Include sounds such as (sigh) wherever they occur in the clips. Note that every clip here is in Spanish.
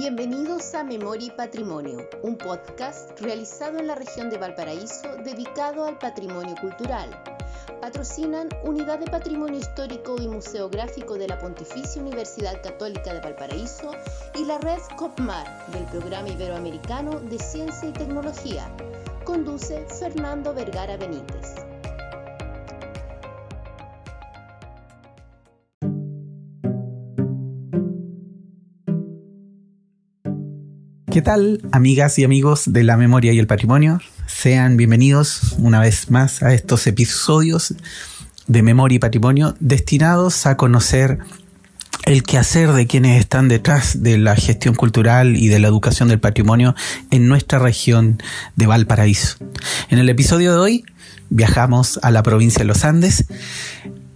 Bienvenidos a Memoria y Patrimonio, un podcast realizado en la región de Valparaíso dedicado al patrimonio cultural. Patrocinan Unidad de Patrimonio Histórico y Museográfico de la Pontificia Universidad Católica de Valparaíso y la red COPMAR del Programa Iberoamericano de Ciencia y Tecnología. Conduce Fernando Vergara Benítez. ¿Qué tal, amigas y amigos de la memoria y el patrimonio? Sean bienvenidos una vez más a estos episodios de Memoria y Patrimonio destinados a conocer el quehacer de quienes están detrás de la gestión cultural y de la educación del patrimonio en nuestra región de Valparaíso. En el episodio de hoy viajamos a la provincia de los Andes,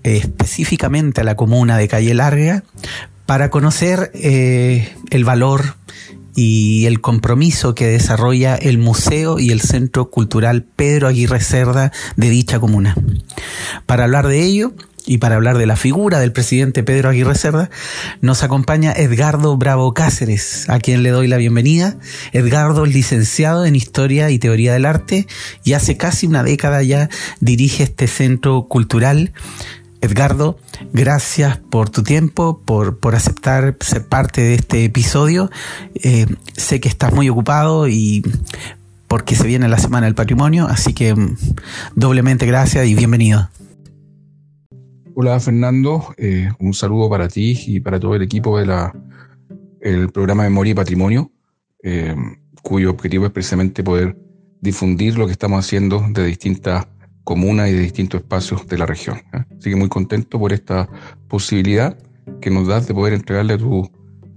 específicamente a la comuna de Calle Larga, para conocer eh, el valor y el compromiso que desarrolla el Museo y el Centro Cultural Pedro Aguirre Cerda de dicha comuna. Para hablar de ello y para hablar de la figura del presidente Pedro Aguirre Cerda, nos acompaña Edgardo Bravo Cáceres, a quien le doy la bienvenida. Edgardo es licenciado en Historia y Teoría del Arte y hace casi una década ya dirige este centro cultural Edgardo, gracias por tu tiempo, por, por aceptar ser parte de este episodio. Eh, sé que estás muy ocupado y porque se viene la Semana del Patrimonio, así que mm, doblemente gracias y bienvenido. Hola Fernando, eh, un saludo para ti y para todo el equipo del el programa Memoria y Patrimonio, eh, cuyo objetivo es precisamente poder difundir lo que estamos haciendo de distintas comunas y de distintos espacios de la región. ¿eh? Así que muy contento por esta posibilidad que nos das de poder entregarle a tu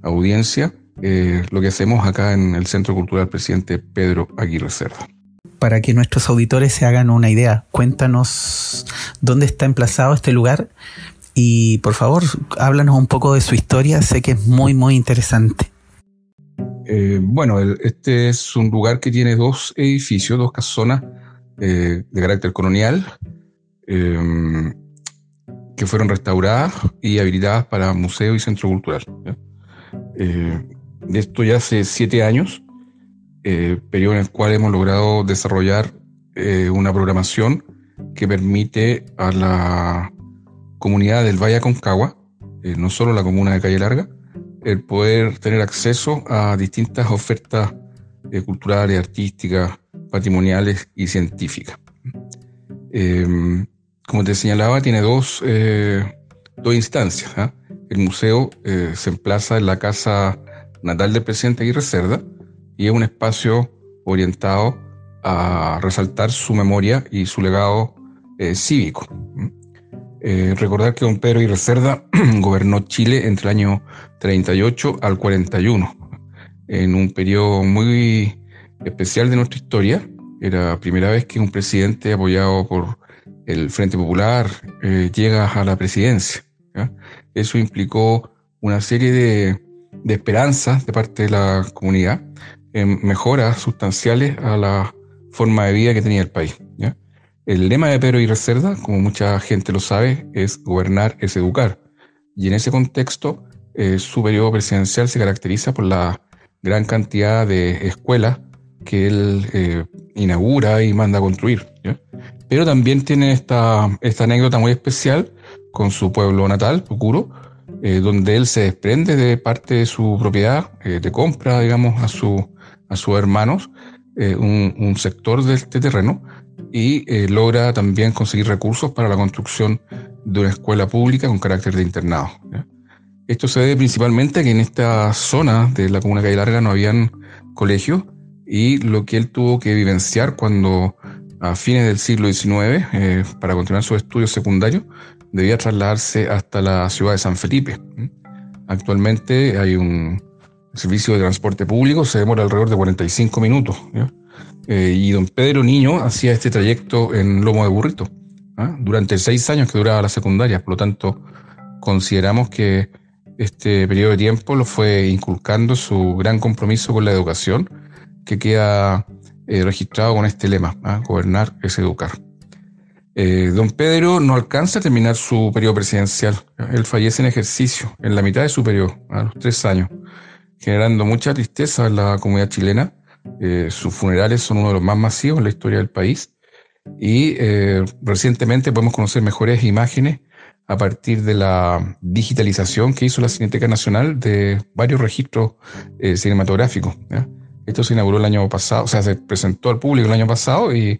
audiencia eh, lo que hacemos acá en el Centro Cultural Presidente Pedro Aguirre Cerda. Para que nuestros auditores se hagan una idea, cuéntanos dónde está emplazado este lugar y por favor háblanos un poco de su historia, sé que es muy muy interesante. Eh, bueno, este es un lugar que tiene dos edificios, dos casonas eh, de carácter colonial em, que fueron restauradas y habilitadas para museo y centro cultural. Eh, de esto ya hace siete años, eh, periodo en el cual hemos logrado desarrollar una programación que permite a la comunidad del Valle Aconcagua, no solo la comuna de Calle Larga, el poder tener acceso a distintas ofertas culturales, artísticas, patrimoniales y científicas. Em, como te señalaba, tiene dos, eh, dos instancias. ¿ah? El museo eh, se emplaza en la casa natal del presidente Aguirre Cerda y es un espacio orientado a resaltar su memoria y su legado eh, cívico. recordar que don Pedro Aguirre Cerda (clears throat) gobernó Chile entre el año 38 al 41, en un periodo muy especial de nuestra historia. Era la primera vez que un presidente apoyado por el Frente Popular eh, llega a la presidencia. Eso implicó una serie de, esperanzas de parte de la comunidad en mejoras sustanciales a la forma de vida que tenía el país. El lema de Pedro y Reserda, como mucha gente lo sabe, es gobernar es educar. Y en ese contexto, eh, su periodo presidencial se caracteriza por la gran cantidad de escuelas que él eh, inaugura y manda construir. Pero también tiene esta, esta anécdota muy especial con su pueblo natal, Pucuro, eh, donde él se desprende de parte de su propiedad, eh, de compra, digamos, a, su, a sus hermanos, un, sector de este terreno y logra también conseguir recursos para la construcción de una escuela pública con carácter de internado. Esto se debe principalmente a que en esta zona de la comuna de Calle Larga no habían colegios y lo que él tuvo que vivenciar cuando a fines del siglo XIX, eh, para continuar sus estudios secundarios, debía trasladarse hasta la ciudad de San Felipe. Actualmente hay un servicio de transporte público, se demora alrededor de 45 minutos. Eh, y don Pedro Niño hacía este trayecto en lomo de burrito ¿ah? durante seis años que duraba la secundaria. Por lo tanto, consideramos que este periodo de tiempo lo fue inculcando su gran compromiso con la educación que queda eh, registrado con este lema, ¿ah? gobernar es educar. Eh, don Pedro no alcanza a terminar su periodo presidencial. Él fallece en ejercicio, en la mitad de su periodo, a los tres años. generando mucha tristeza en la comunidad chilena. Eh, sus funerales son uno de los más masivos en la historia del país y recientemente podemos conocer mejores imágenes a partir de la digitalización que hizo la Cineteca Nacional de varios registros cinematográficos. Esto se inauguró el año pasado, o sea, se presentó al público el año pasado y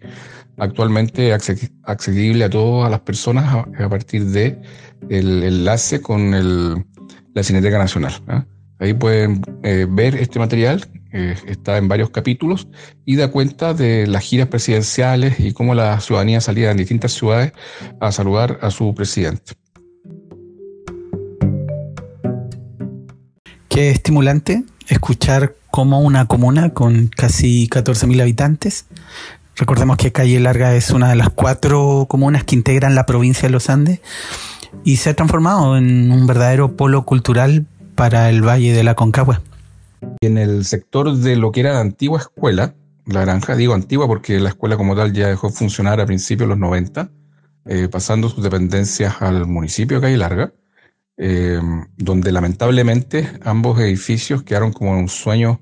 actualmente accesible a todas las personas a, partir de el enlace con el, la Cineteca Nacional. Ahí pueden eh, ver este material, eh, está en varios capítulos y da cuenta de las giras presidenciales y cómo la ciudadanía salía en distintas ciudades a saludar a su presidente. Qué estimulante escuchar cómo una comuna con casi 14.000 habitantes, recordemos que Calle Larga es una de las cuatro comunas que integran la provincia de los Andes, y se ha transformado en un verdadero polo cultural para el Valle de la Concagua. En el sector de lo que era la antigua escuela, la granja, digo antigua porque la escuela como tal ya dejó de funcionar a principios de los 90, eh, pasando sus dependencias al municipio de Calle Larga, eh, donde lamentablemente ambos edificios quedaron como un sueño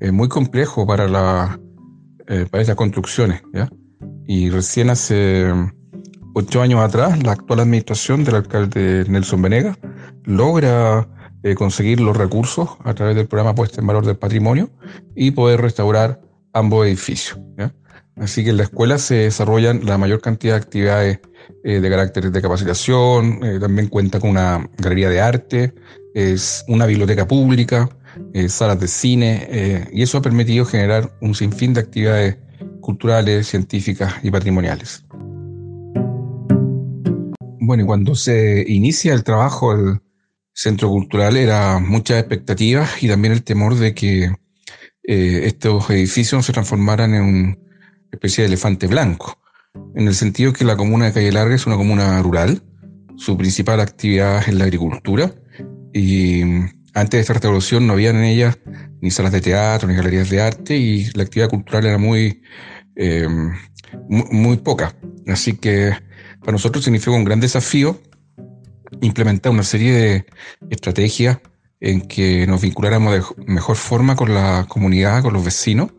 eh, muy complejo para, la, para estas construcciones. Y recién hace ocho años atrás, la actual administración del alcalde Nelson Venegas logra eh, conseguir los recursos a través del programa Puesta en Valor del Patrimonio y poder restaurar ambos edificios. Así que en la escuela se desarrollan la mayor cantidad de actividades eh, de carácter de capacitación, eh, también cuenta con una galería de arte, es una biblioteca pública, salas de cine, y eso ha permitido generar un sinfín de actividades culturales, científicas y patrimoniales. Bueno, y cuando se inicia el trabajo del centro cultural era muchas expectativas y también el temor de que eh, estos edificios se transformaran en una especie de elefante blanco, en el sentido que la comuna de Calle Larga es una comuna rural, su principal actividad es la agricultura y antes de esta restauración no había en ella ni salas de teatro ni galerías de arte y la actividad cultural era muy, eh, muy poca. Así que para nosotros significó un gran desafío implementar una serie de estrategias en que nos vinculáramos de mejor forma con la comunidad, con los vecinos,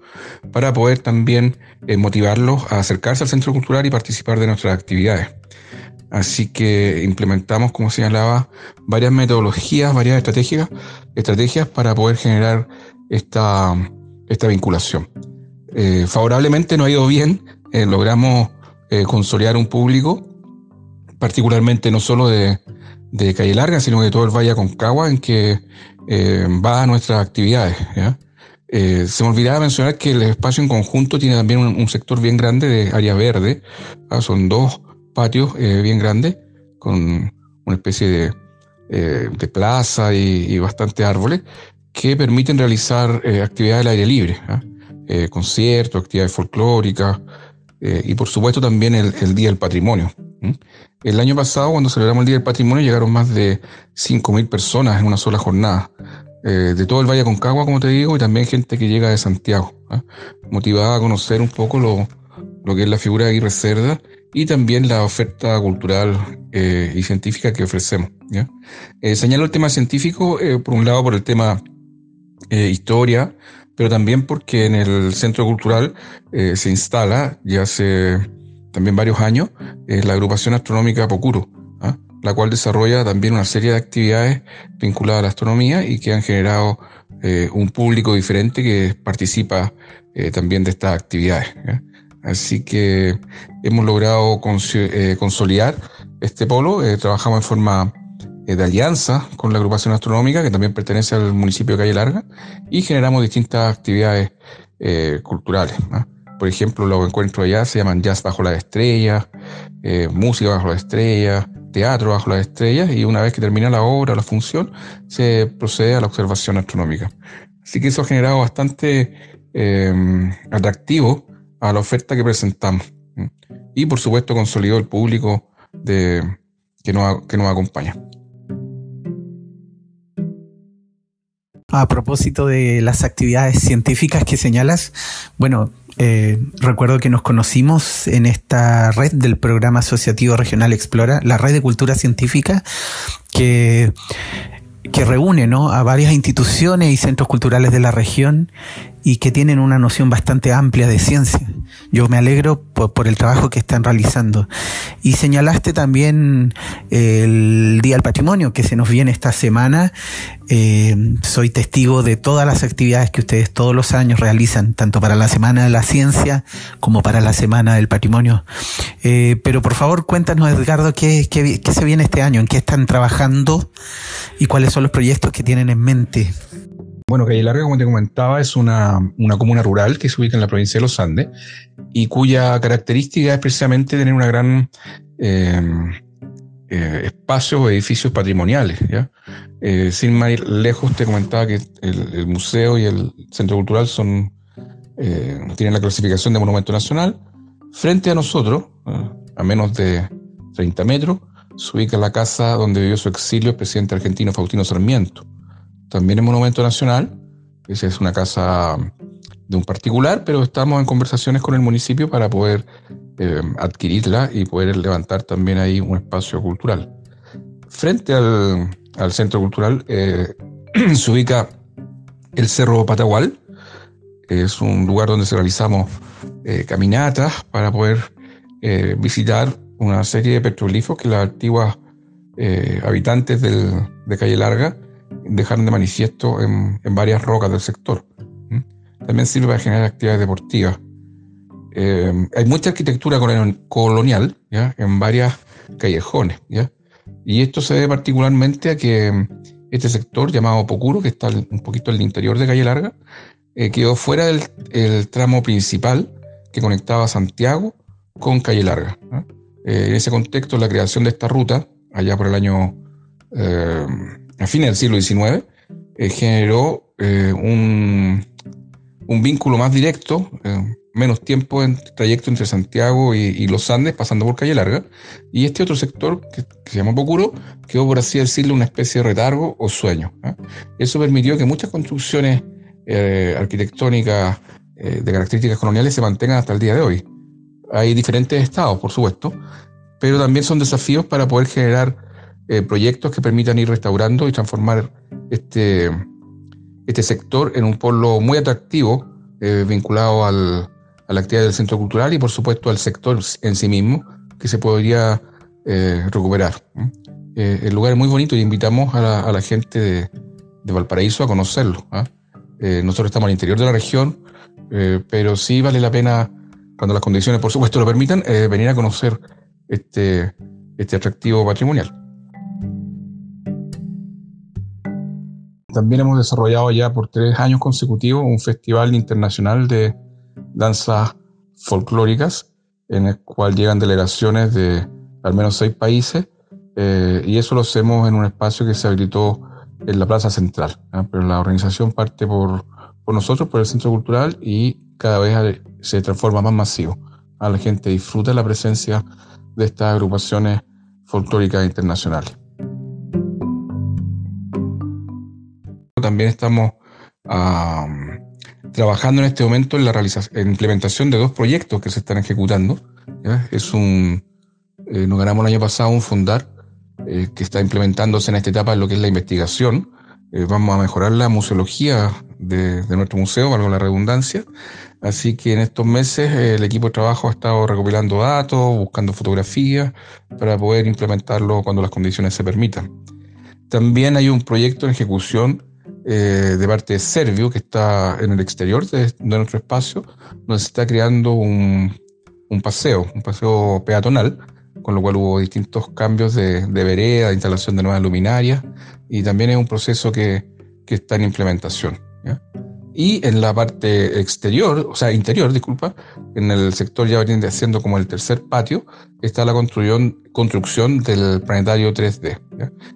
para poder también eh, motivarlos a acercarse al centro cultural y participar de nuestras actividades. Así que implementamos, como señalaba, varias metodologías, varias estrategias, estrategias para poder generar esta, esta vinculación. Eh, favorablemente nos ha ido bien, eh, logramos consolidar un público particularmente no solo de, Calle Larga, sino de todo el Valle Concagua, en que eh, va a nuestras actividades. Eh, se me olvidaba mencionar que el espacio en conjunto tiene también un, sector bien grande de área verde. Son dos patios eh, bien grandes con una especie de, de plaza y, y bastantes árboles que permiten realizar actividades al aire libre. conciertos, actividades folclóricas y por supuesto también el, el Día del Patrimonio. El año pasado, cuando celebramos el Día del Patrimonio, llegaron más de 5.000 personas en una sola jornada. Eh, de todo el Valle Concagua, como te digo, y también gente que llega de Santiago, ¿ah? motivada a conocer un poco lo, que es la figura de Aguirre Cerda y también la oferta cultural eh, y científica que ofrecemos. Eh, señalo el tema científico, por un lado, por el tema historia, pero también porque en el centro cultural se instala ya hace también varios años, es la agrupación astronómica Pocuro, ¿ah? la cual desarrolla también una serie de actividades vinculadas a la astronomía y que han generado eh, un público diferente que participa eh, también de estas actividades. Así que hemos logrado eh, consolidar este polo, trabajamos en forma de alianza con la agrupación astronómica, que también pertenece al municipio de Calle Larga, y generamos distintas actividades culturales. ¿ah? Por ejemplo, los encuentros allá se llaman jazz bajo las estrellas, eh, música bajo las estrellas, teatro bajo las estrellas, y una vez que termina la obra la función, se procede a la observación astronómica. Así que eso ha generado bastante eh, atractivo a la oferta que presentamos. Y por supuesto consolidó el público de, que, nos, que nos acompaña. A propósito de las actividades científicas que señalas, bueno, eh, recuerdo que nos conocimos en esta red del programa asociativo regional Explora, la red de cultura científica, que que reúne ¿no? a varias instituciones y centros culturales de la región y que tienen una noción bastante amplia de ciencia. Yo me alegro por, el trabajo que están realizando. Y señalaste también el Día del Patrimonio que se nos viene esta semana. Eh, soy testigo de todas las actividades que ustedes todos los años realizan, tanto para la Semana de la Ciencia como para la Semana del Patrimonio. Eh, pero por favor, cuéntanos, Edgardo, ¿qué, qué, qué se viene este año, en qué están trabajando y cuáles son los proyectos que tienen en mente. Bueno, Calle Larga, como te comentaba, es una, comuna rural que se ubica en la provincia de los Andes y cuya característica es precisamente tener una gran eh, eh, espacio o edificios patrimoniales. Eh, sin más lejos, te comentaba que el, museo y el centro cultural son tienen la clasificación de monumento nacional. Frente a nosotros, a menos de 30 metros, se ubica la casa donde vivió su exilio el presidente argentino Faustino Sarmiento también es monumento nacional. Esa es una casa de un particular, pero estamos en conversaciones con el municipio para poder eh, adquirirla y poder levantar también ahí un espacio cultural. Frente al, centro cultural eh, (clears throat) se ubica el Cerro Patagual. Es un lugar donde se realizamos eh, caminatas para poder visitar una serie de petroglifos que las antiguas habitantes de Calle Larga dejaron de manifiesto en, varias rocas del sector. También sirve para generar actividades deportivas. Eh, hay mucha arquitectura colonial en varias callejones. Y esto se debe particularmente a que este sector llamado Pocuro, que está un poquito al interior de Calle Larga, eh, quedó fuera del tramo principal que conectaba Santiago con Calle Larga. Eh, en ese contexto, la creación de esta ruta, allá por el año a fines del siglo XIX, eh, generó eh, un, vínculo más directo, eh, menos tiempo en trayecto entre Santiago y, los Andes, pasando por Calle Larga, y este otro sector, que, se llama Pocuro, quedó, por así decirlo, una especie de retargo o sueño. Eso permitió que muchas construcciones arquitectónicas de características coloniales se mantengan hasta el día de hoy. Hay diferentes estados, por supuesto, pero también son desafíos para poder generar eh, proyectos que permitan ir restaurando y transformar este, este sector en un polo muy atractivo eh, vinculado al, a la actividad del centro cultural y por supuesto al sector en sí mismo que se podría eh, recuperar. el lugar es muy bonito y invitamos a la, gente de, Valparaíso a conocerlo. ¿ah? nosotros estamos al interior de la región, pero sí vale la pena, cuando las condiciones por supuesto lo permitan, venir a conocer este, este atractivo patrimonial. También hemos desarrollado ya por tres años consecutivos un festival internacional de danzas folclóricas, en el cual llegan delegaciones de al menos seis países, eh, y eso lo hacemos en un espacio que se habilitó en la Plaza Central. Pero la organización parte por, por nosotros, por el Centro Cultural, y cada vez se transforma más masivo. A la gente disfruta la presencia de estas agrupaciones folclóricas internacionales. También estamos trabajando en este momento en la realización, implementación de dos proyectos que se están ejecutando. Es un, eh, nos ganamos el año pasado un fundar eh, que está implementándose en esta etapa en lo que es la investigación. Eh, vamos a mejorar la museología de, de, nuestro museo, valgo la redundancia. Así que en estos meses el equipo de trabajo ha estado recopilando datos, buscando fotografías para poder implementarlo cuando las condiciones se permitan. También hay un proyecto en ejecución eh, de parte de Servio, que está en el exterior de, nuestro espacio, se está creando un, paseo, un paseo peatonal, con lo cual hubo distintos cambios de, vereda, instalación de nuevas luminarias, y también es un proceso que, está en implementación. Y en la parte exterior, o sea, interior, disculpa, en el sector ya viene haciendo como el tercer patio, está la construcción, construcción del planetario 3D.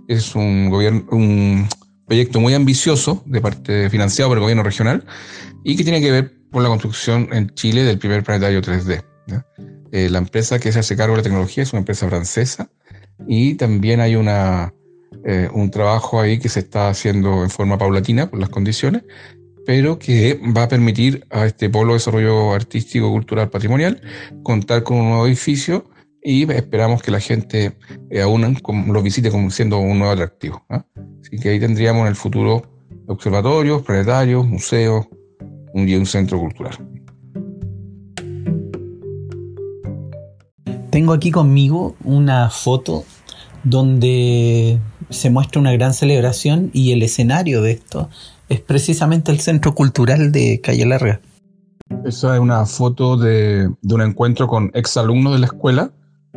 Es un gobierno, un, proyecto muy ambicioso de parte financiado por el gobierno regional y que tiene que ver con la construcción en Chile del primer planetario 3D. Eh, la empresa que se hace cargo de la tecnología es una empresa francesa y también hay una, eh, un trabajo ahí que se está haciendo en forma paulatina por las condiciones, pero que va a permitir a este polo de desarrollo artístico, cultural, patrimonial contar con un nuevo edificio y esperamos que la gente eh, aún lo visite como siendo un nuevo atractivo. ¿ah? Así que ahí tendríamos en el futuro observatorios, planetarios, museos un, y un centro cultural. Tengo aquí conmigo una foto donde se muestra una gran celebración y el escenario de esto es precisamente el Centro Cultural de Calle Larga. Esa es una foto de, un encuentro con exalumnos de la escuela.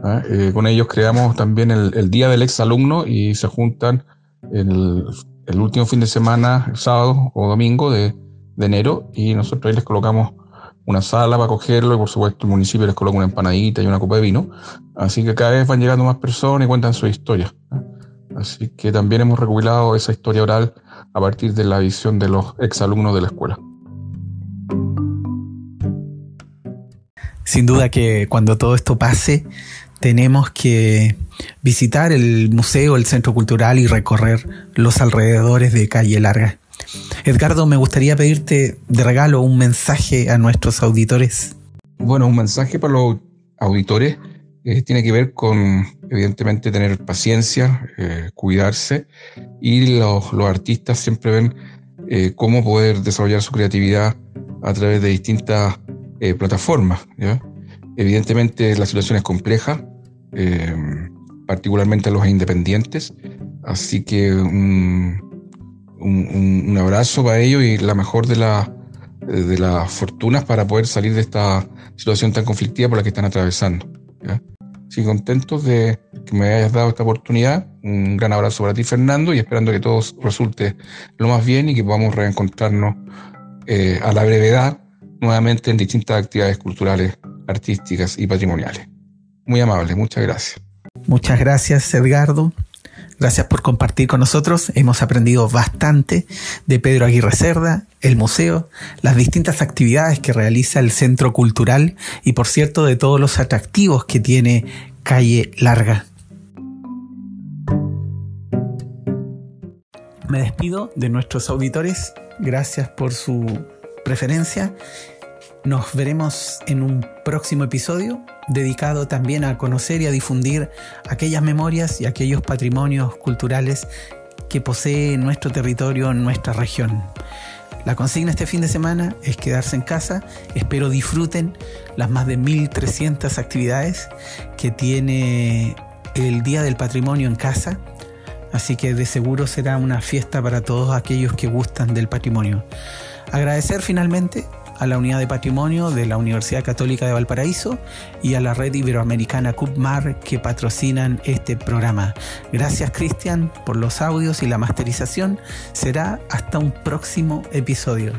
¿Ah? Eh, con ellos creamos también el, Día del Exalumno y se juntan el, el, último fin de semana, sábado o domingo de, de enero, y nosotros ahí les colocamos una sala para cogerlo y por supuesto el municipio les coloca una empanadita y una copa de vino. Así que cada vez van llegando más personas y cuentan su historia. Así que también hemos recopilado esa historia oral a partir de la visión de los exalumnos de la escuela. Sin duda que cuando todo esto pase, tenemos que visitar el museo, el centro cultural y recorrer los alrededores de Calle Larga. Edgardo, me gustaría pedirte de regalo un mensaje a nuestros auditores. Bueno, un mensaje para los auditores eh, tiene que ver con, evidentemente, tener paciencia, eh, cuidarse y los, artistas siempre ven eh, cómo poder desarrollar su creatividad a través de distintas plataformas. Evidentemente la situación es compleja, particularmente a los independientes, así que un, abrazo para ellos y la mejor de, de las fortunas para poder salir de esta situación tan conflictiva por la que están atravesando. ¿ya? Así contentos de que me hayas dado esta oportunidad. Un gran abrazo para ti, Fernando, y esperando que todo resulte lo más bien y que podamos reencontrarnos eh, a la brevedad nuevamente en distintas actividades culturales, artísticas y patrimoniales. Muy amable, muchas gracias. Muchas gracias, Edgardo. Gracias por compartir con nosotros. Hemos aprendido bastante de Pedro Aguirre Cerda, el museo, las distintas actividades que realiza el Centro Cultural y, por cierto, de todos los atractivos que tiene Calle Larga. Me despido de nuestros auditores. Gracias por su preferencia nos veremos en un próximo episodio dedicado también a conocer y a difundir aquellas memorias y aquellos patrimonios culturales que posee nuestro territorio, nuestra región. La consigna este fin de semana es quedarse en casa. Espero disfruten las más de 1.300 actividades que tiene el Día del Patrimonio en casa. Así que de seguro será una fiesta para todos aquellos que gustan del patrimonio. Agradecer finalmente a la Unidad de Patrimonio de la Universidad Católica de Valparaíso y a la red iberoamericana CUPMAR que patrocinan este programa. Gracias Cristian por los audios y la masterización. Será hasta un próximo episodio.